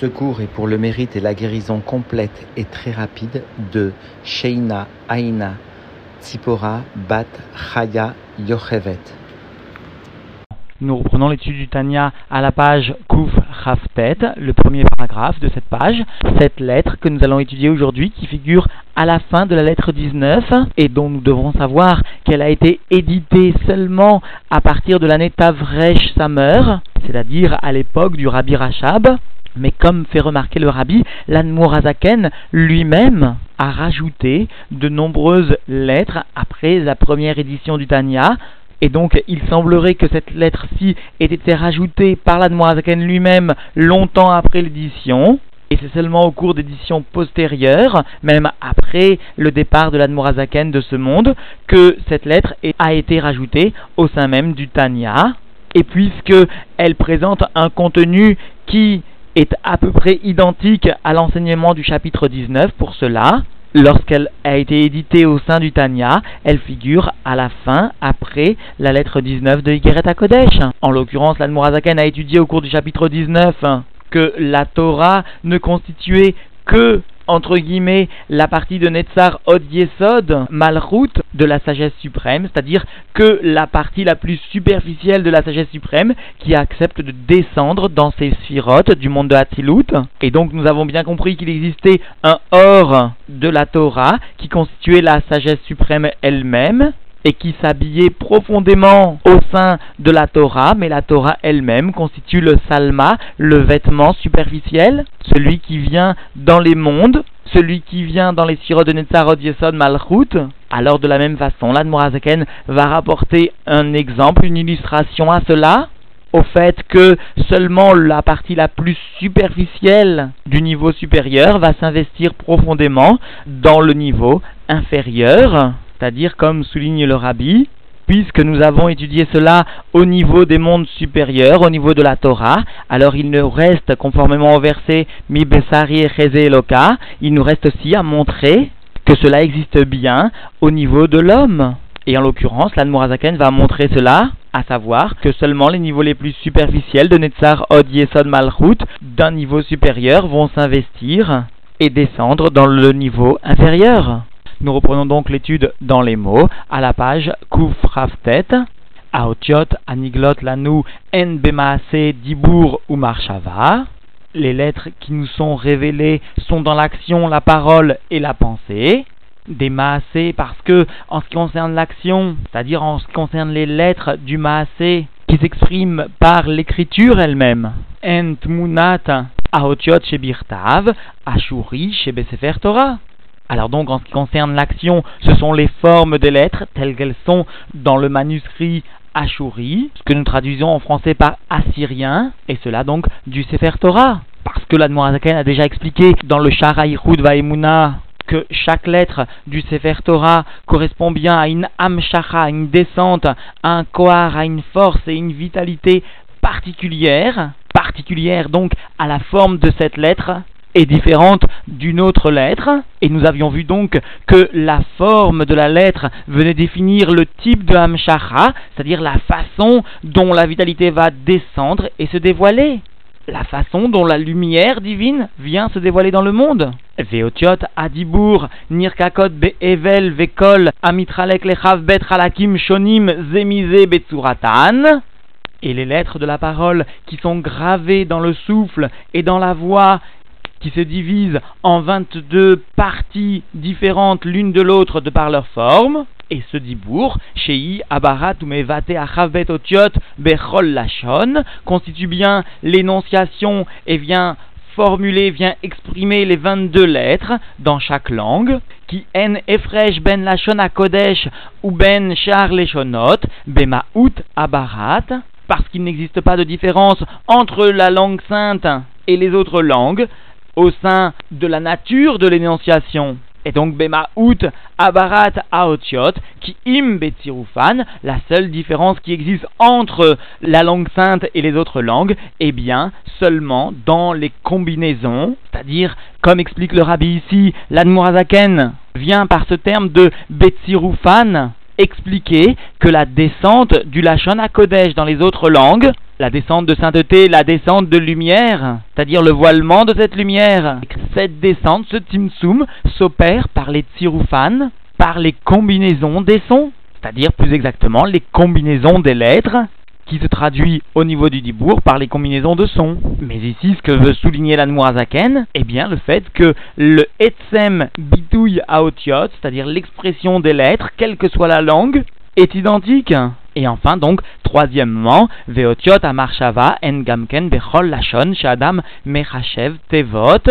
Ce cours est pour le mérite et la guérison complète et très rapide de Sheina Aina Tzipora Bat Chaya Yochevet. Nous reprenons l'étude du Tanya à la page Kuf Raftet, le premier paragraphe de cette page, cette lettre que nous allons étudier aujourd'hui qui figure à la fin de la lettre 19 et dont nous devrons savoir qu'elle a été éditée seulement à partir de l'année Tavresh Samer, c'est-à-dire à, l'époque du Rabbi Rachab. Mais comme fait remarquer le Rabbi, l'Anmorazaken lui-même a rajouté de nombreuses lettres après la première édition du Tanya et donc, il semblerait que cette lettre-ci ait été rajoutée par l'Admorazaken lui-même longtemps après l'édition. Et c'est seulement au cours d'éditions postérieures, même après le départ de l'Admorazaken de ce monde, que cette lettre a été rajoutée au sein même du Tanya. Et puisque elle présente un contenu qui est à peu près identique à l'enseignement du chapitre 19 pour cela, lorsqu'elle a été éditée au sein du Tanya, elle figure à la fin, après la lettre 19 de Yigeret Kodesh. En l'occurrence, l'Admorazaken a étudié au cours du chapitre 19 que la Torah ne constituait que entre guillemets, la partie de Netzar Od Yesod, Malchut, de la sagesse suprême, c'est-à-dire que la partie la plus superficielle de la sagesse suprême qui accepte de descendre dans ces sphirotes du monde de Hatzilut. Et donc nous avons bien compris qu'il existait un or de la Torah qui constituait la sagesse suprême elle-même et qui s'habillait profondément au sein de la Torah, mais la Torah elle-même constitue le salma, le vêtement superficiel, celui qui vient dans les mondes, celui qui vient dans les sirops de Netzarot Yesod Malchut. Alors de la même façon, l'Admorazaken va rapporter un exemple, une illustration à cela, au fait que seulement la partie la plus superficielle du niveau supérieur va s'investir profondément dans le niveau inférieur c'est-à-dire comme souligne le rabbi, puisque nous avons étudié cela au niveau des mondes supérieurs, au niveau de la Torah, alors il nous reste, conformément au verset Mi Besari et Eloka, il nous reste aussi à montrer que cela existe bien au niveau de l'homme. Et en l'occurrence, l'Anmorazaken va montrer cela, à savoir que seulement les niveaux les plus superficiels de Netzar, Od, Yesod, Malchut, d'un niveau supérieur, vont s'investir et descendre dans le niveau inférieur. Nous reprenons donc l'étude dans les mots à la page Kufraftet. Aotiot, Aniglot, Lanou, En Bemaase, Dibour ou Marshava. Les lettres qui nous sont révélées sont dans l'action, la parole et la pensée. Des maasé parce que, en ce qui concerne l'action, c'est-à-dire en ce qui concerne les lettres du maasé qui s'expriment par l'écriture elle-même, Ent Munat, Aotiot Shebirtav, Ashuri Shebesefer Torah. Alors donc en ce qui concerne l'action, ce sont les formes des lettres telles qu'elles sont dans le manuscrit Ashuri, ce que nous traduisons en français par assyrien, et cela donc du Sefer Torah. Parce que l'Admorazaken a déjà expliqué dans le Sharaïchud Vaimuna que chaque lettre du Sefer Torah correspond bien à une amshacha, à une descente, à un koar, à une force et une vitalité particulière, particulière donc à la forme de cette lettre, est différente d'une autre lettre, et nous avions vu donc que la forme de la lettre venait définir le type de Hamshacha, c'est-à-dire la façon dont la vitalité va descendre et se dévoiler. La façon dont la lumière divine vient se dévoiler dans le monde. Veotiot Adibour, Nirkakot Be'evel Vekol, Amitralek Lechav Bet Shonim Zemize Betsuratan. Et les lettres de la parole qui sont gravées dans le souffle et dans la voix qui se divisent en 22 parties différentes l'une de l'autre de par leur forme, et ce dibour, Shei, Abarat ou Mevate Achavet Otiot Bechol Lachon, constitue bien l'énonciation et vient formuler, vient exprimer les 22 lettres dans chaque langue, qui en efresh ben lachon kodesh ou ben shar leshonot, bemaout abarat, parce qu'il n'existe pas de différence entre la langue sainte et les autres langues, au sein de la nature de l'énonciation. Et donc Bemaout Abarat Aotiot, qui im Betsirufan, la seule différence qui existe entre la langue sainte et les autres langues, est bien seulement dans les combinaisons, c'est-à-dire, comme explique le rabbi ici, l'Admorazaken vient par ce terme de Betsirufan, expliqué que la descente du Lachon à Kodesh dans les autres langues, la descente de sainteté, la descente de lumière, c'est-à-dire le voilement de cette lumière, cette descente, ce timsum, s'opère par les tsiroufan, par les combinaisons des sons, c'est-à-dire plus exactement les combinaisons des lettres, qui se traduit au niveau du dibour par les combinaisons de sons. Mais ici, ce que veut souligner l'Anmoazaken, eh bien le fait que le etsem bitouille aotiot, c'est-à-dire l'expression des lettres, quelle que soit la langue, est identique. Et enfin, donc, troisièmement, veotiot amarshava en gamken bechol lashon shadam mechachev tevot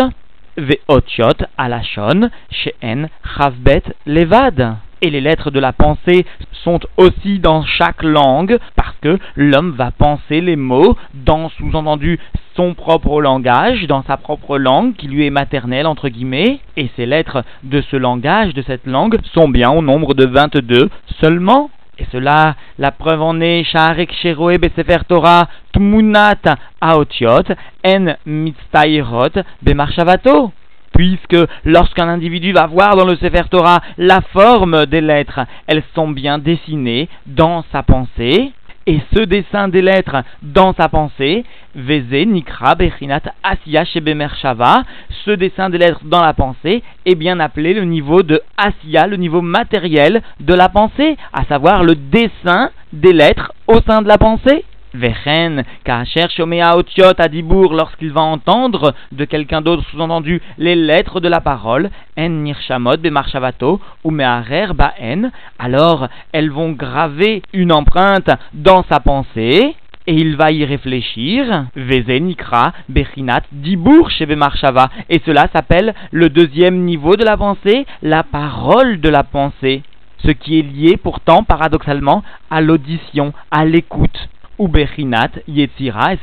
veotiot alashon sheen chavbet levad et les lettres de la pensée sont aussi dans chaque langue parce que l'homme va penser les mots dans sous-entendu son propre langage, dans sa propre langue qui lui est maternelle entre guillemets, et ces lettres de ce langage, de cette langue, sont bien au nombre de 22 seulement. Et cela, la preuve en est, Sha'arek Sheroe Besefer Torah Tmunat Aotiot En Mitztairot Bemarshavato puisque lorsqu'un individu va voir dans le Sefer Torah la forme des lettres, elles sont bien dessinées dans sa pensée, et ce dessin des lettres dans sa pensée, Veze, Nikra, Bechinat, Asiya, Shava, ce dessin des lettres dans la pensée est bien appelé le niveau de Asiya, le niveau matériel de la pensée, à savoir le dessin des lettres au sein de la pensée. Vechen, Kacher Shomea Otiot Adibour, lorsqu'il va entendre de quelqu'un d'autre, sous-entendu les lettres de la parole, En Nirshamot Bemarshavato, ou Meharer Baen, alors elles vont graver une empreinte dans sa pensée, et il va y réfléchir, Veze Nikra, Bechinat, Dibour chez Bemarshava, et cela s'appelle le deuxième niveau de la pensée, la parole de la pensée ce qui est lié pourtant paradoxalement à l'audition, à l'écoute ou Bechinat et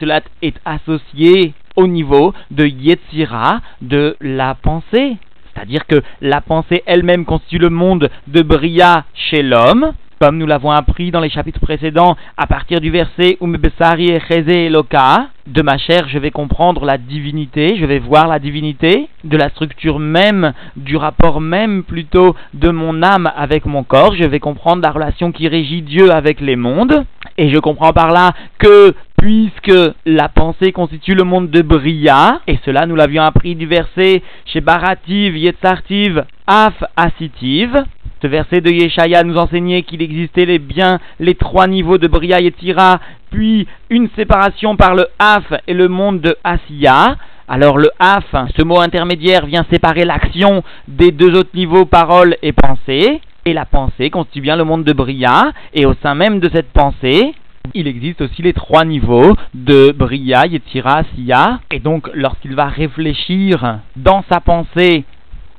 cela est associé au niveau de Yetzira, de la pensée. C'est-à-dire que la pensée elle-même constitue le monde de Bria chez l'homme, comme nous l'avons appris dans les chapitres précédents, à partir du verset Umebesari Eloka, de ma chair je vais comprendre la divinité, je vais voir la divinité, de la structure même, du rapport même plutôt de mon âme avec mon corps, je vais comprendre la relation qui régit Dieu avec les mondes, et je comprends par là que puisque la pensée constitue le monde de Bria, et cela nous l'avions appris du verset chez Barativ, Yetzartiv, Af, Asitiv, ce verset de Yeshaya nous enseignait qu'il existait les bien les trois niveaux de Bria et Tira, puis une séparation par le Af et le monde de Asiya. Alors le Af, ce mot intermédiaire, vient séparer l'action des deux autres niveaux, parole et pensée. Et la pensée constitue bien le monde de Bria, et au sein même de cette pensée, il existe aussi les trois niveaux de Bria, Yetzira, Asiya. Et donc, lorsqu'il va réfléchir dans sa pensée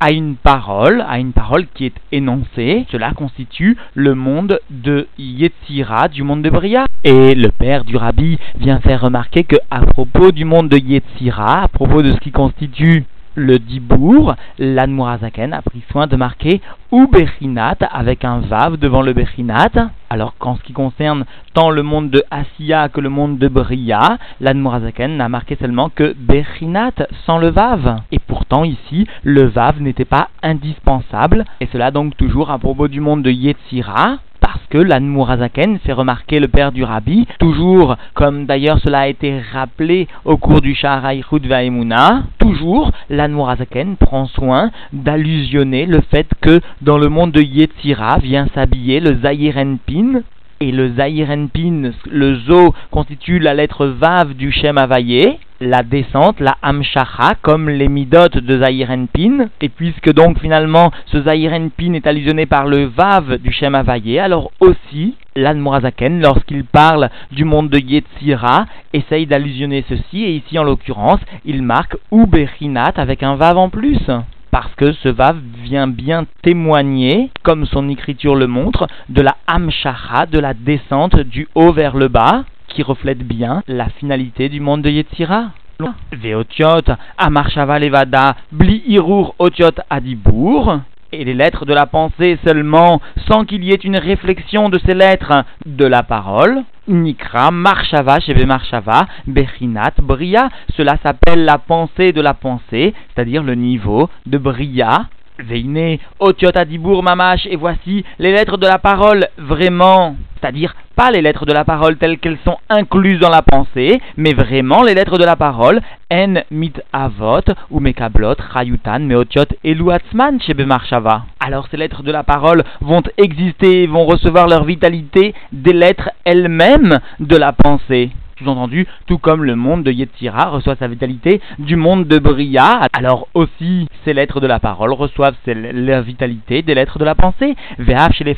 à une parole, à une parole qui est énoncée. Cela constitue le monde de Yetzira, du monde de Bria. Et le père du rabbi vient faire remarquer que à propos du monde de Yetzira, à propos de ce qui constitue le Dibour, l'Anmurazaken a pris soin de marquer ou Bechinat avec un Vav devant le Bechinat. Alors qu'en ce qui concerne tant le monde de Asiya que le monde de Bria, l'Anmurazaken n'a marqué seulement que Bechinat sans le Vav. Et pourtant ici, le Vav n'était pas indispensable. Et cela donc toujours à propos du monde de Yetzira parce que l'Anmurazaken fait remarquer le père du rabbi, toujours comme d'ailleurs cela a été rappelé au cours du Shaharaïchud Vaemuna, toujours l'Anmurazaken prend soin d'allusionner le fait que dans le monde de Yetzira vient s'habiller le Zayirenpin, et le Zayirenpin, le Zo, constitue la lettre Vav du Shem Havayé, la descente, la Hamshacha, comme les midotes de Zahirenpin. Et puisque donc finalement ce Zahirenpin est allusionné par le Vav du Shem Havayé, alors aussi l'Anmorazaken, lorsqu'il parle du monde de Yetzira, essaye d'allusionner ceci, et ici en l'occurrence, il marque Uberinat avec un Vav en plus. Parce que ce Vav vient bien témoigner, comme son écriture le montre, de la Hamshacha, de la descente du haut vers le bas, qui reflète bien la finalité du monde de Yetzira. Veotiot, Amarshava Levada, Bli Irur Otiot Adibour, et les lettres de la pensée seulement, sans qu'il y ait une réflexion de ces lettres. De la parole. Nikra, Marshava, Sheve Marshava, Bechinat, Bria, cela s'appelle la pensée de la pensée, c'est-à-dire le niveau de Bria, Veine, Otiot Adibour Mamash, et voici les lettres de la parole, vraiment, c'est-à-dire pas les lettres de la parole telles qu'elles sont incluses dans la pensée, mais vraiment les lettres de la parole, En mit avot, ou mekablot, chayutan, meotiot, eluatzman, shebe Alors ces lettres de la parole vont exister, vont recevoir leur vitalité des lettres elles-mêmes de la pensée. Sous-entendu, tout comme le monde de Yetzira reçoit sa vitalité du monde de Bria, alors aussi ces lettres de la parole reçoivent la vitalité des lettres de la pensée. Chez les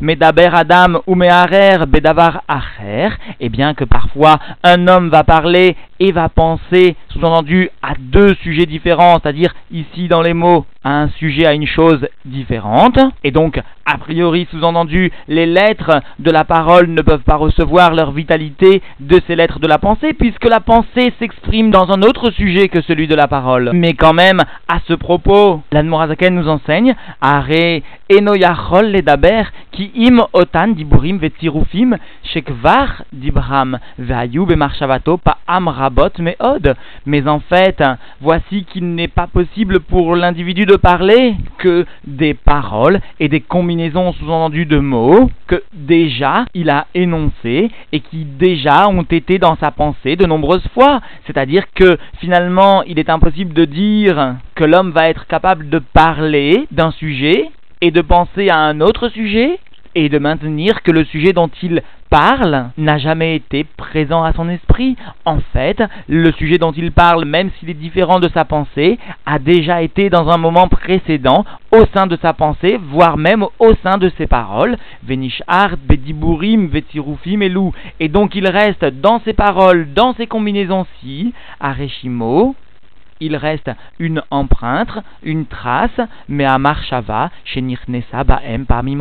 medaber adam ou bedavar acher, et bien que parfois un homme va parler et va penser, sous-entendu, à deux sujets différents, c'est-à-dire ici dans les mots à un sujet, à une chose différente. Et donc, a priori, sous-entendu, les lettres de la parole ne peuvent pas recevoir leur vitalité de ces lettres de la pensée, puisque la pensée s'exprime dans un autre sujet que celui de la parole. Mais quand même, à ce propos, l'Admorazaken nous enseigne, Are enoyachol ledaber, ki im otan diburim vetirufim, shekvar dibram, ve'ayu bemarshavato pa amrabot meod. Mais en fait, voici qu'il n'est pas possible pour l'individu de parler que des paroles et des combinaisons sous-entendues de mots que déjà il a énoncés et qui déjà ont été dans sa pensée de nombreuses fois. C'est-à-dire que finalement il est impossible de dire que l'homme va être capable de parler d'un sujet et de penser à un autre sujet et de maintenir que le sujet dont il parle n'a jamais été présent à son esprit. En fait, le sujet dont il parle, même s'il est différent de sa pensée, a déjà été dans un moment précédent au sein de sa pensée, voire même au sein de ses paroles. Venishart, Bediburim, Vetirufim et Et donc il reste dans ses paroles, dans ses combinaisons-ci, Areshimo, il reste une empreinte, une trace, mais à Marshava, chez Nirnesa Baem parmi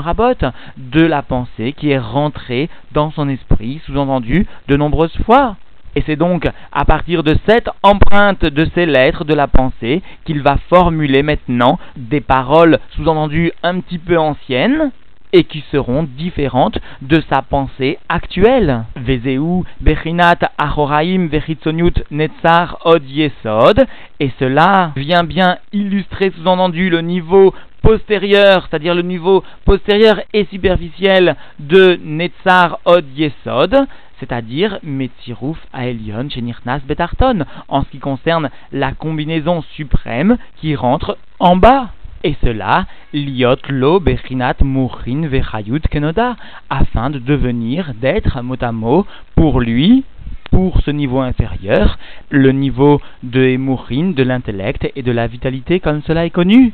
de la pensée qui est rentrée dans son esprit, sous-entendu de nombreuses fois. Et c'est donc à partir de cette empreinte de ces lettres de la pensée qu'il va formuler maintenant des paroles sous-entendues un petit peu anciennes, et qui seront différentes de sa pensée actuelle. Vezeu bechinat achoraim vechitzoniut netzar od yesod, et cela vient bien illustrer sous-entendu le niveau postérieur, c'est-à-dire le niveau postérieur et superficiel de Netzar Od Yesod, c'est-à-dire Metziruf Aelion Chenirnas Betarton, en ce qui concerne la combinaison suprême qui rentre en bas. Et cela, liot lo bechinat murin vechayut kenoda, afin de devenir, d'être mot à mot, pour lui, pour ce niveau inférieur, le niveau de murin, de l'intellect et de la vitalité comme cela est connu.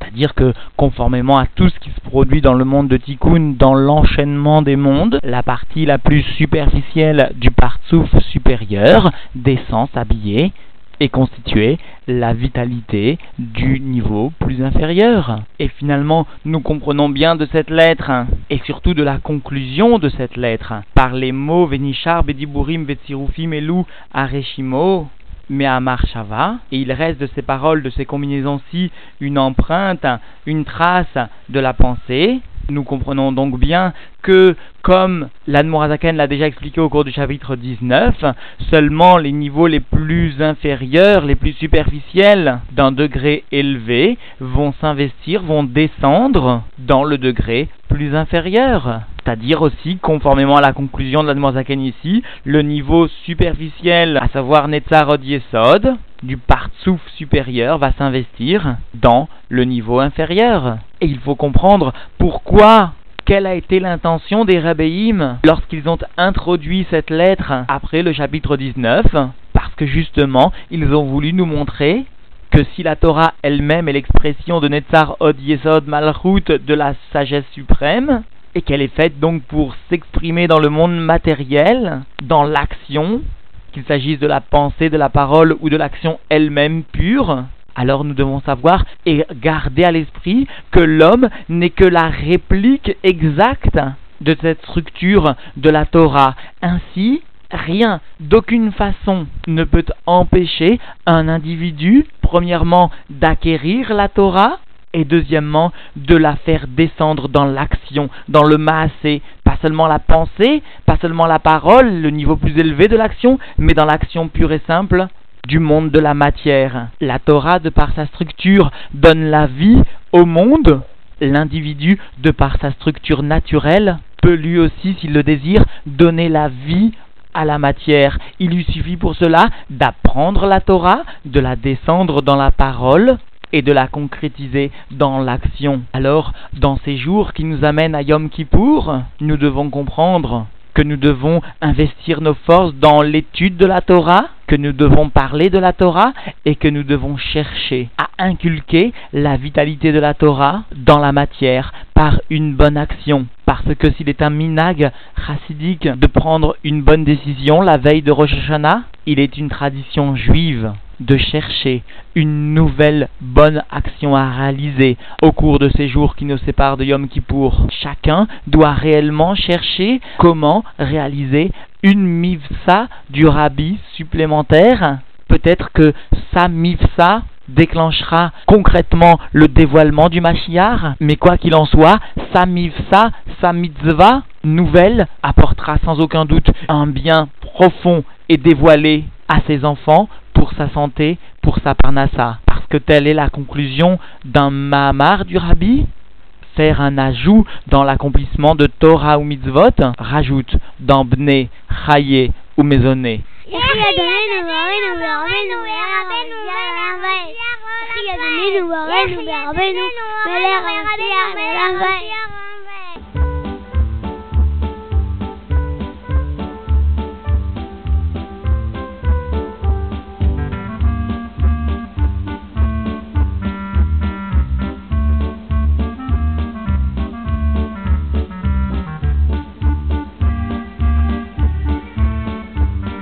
C'est-à-dire que, conformément à tout ce qui se produit dans le monde de Tikkun, dans l'enchaînement des mondes, la partie la plus superficielle du partsouf supérieur descend s'habiller et constituer la vitalité du niveau plus inférieur. Et finalement, nous comprenons bien de cette lettre, et surtout de la conclusion de cette lettre, par les mots Venishar, Bediburim, Vetsirufim, Elou, Areshimo, Mehamar Shava, et il reste de ces paroles, de ces combinaisons-ci, une empreinte, une trace de la pensée, nous comprenons donc bien que, comme l'Admorazaken l'a déjà expliqué au cours du chapitre 19, seulement les niveaux les plus inférieurs, les plus superficiels d'un degré élevé vont s'investir, vont descendre dans le degré plus inférieur. C'est-à-dire aussi, conformément à la conclusion de l'Admorazaken ici, le niveau superficiel, à savoir Netzarod Yesod, du partsouf supérieur va s'investir dans le niveau inférieur. Et il faut comprendre pourquoi quelle a été l'intention des rabbéim lorsqu'ils ont introduit cette lettre après le chapitre 19 Parce que justement, ils ont voulu nous montrer que si la Torah elle-même est l'expression de Netzar Od Yesod Malchut de la sagesse suprême, et qu'elle est faite donc pour s'exprimer dans le monde matériel, dans l'action, qu'il s'agisse de la pensée, de la parole ou de l'action elle-même pure, alors nous devons savoir et garder à l'esprit que l'homme n'est que la réplique exacte de cette structure de la Torah. Ainsi, rien, d'aucune façon, ne peut empêcher un individu, premièrement, d'acquérir la Torah, et deuxièmement de la faire descendre dans l'action, dans le maasé, pas seulement la pensée, pas seulement la parole, le niveau plus élevé de l'action, mais dans l'action pure et simple du monde de la matière. La Torah, de par sa structure, donne la vie au monde. L'individu, de par sa structure naturelle, peut lui aussi, s'il le désire, donner la vie à la matière. Il lui suffit pour cela d'apprendre la Torah, de la descendre dans la parole et de la concrétiser dans l'action. Alors, dans ces jours qui nous amènent à Yom Kippour, nous devons comprendre que nous devons investir nos forces dans l'étude de la Torah, que nous devons parler de la Torah et que nous devons chercher à inculquer la vitalité de la Torah dans la matière par une bonne action. Parce que s'il est un minag chassidique de prendre une bonne décision la veille de Rosh Hashanah, il est une tradition juive de chercher une nouvelle bonne action à réaliser au cours de ces jours qui nous séparent de Yom Kippour. Chacun doit réellement chercher comment réaliser une mivsa du rabbi supplémentaire. Peut-être que sa mivsa déclenchera concrètement le dévoilement du Mashiach, mais quoi qu'il en soit, sa mivsa, sa mitzvah nouvelle apportera sans aucun doute un bien profond et dévoilé à ses enfants pour sa santé, pour sa parnassa. Parce que telle est la conclusion d'un Mahamar du Rabbi. Faire un ajout dans l'accomplissement de Torah ou mitzvot, rajoute dans Bne, Chaye ou Maisonné.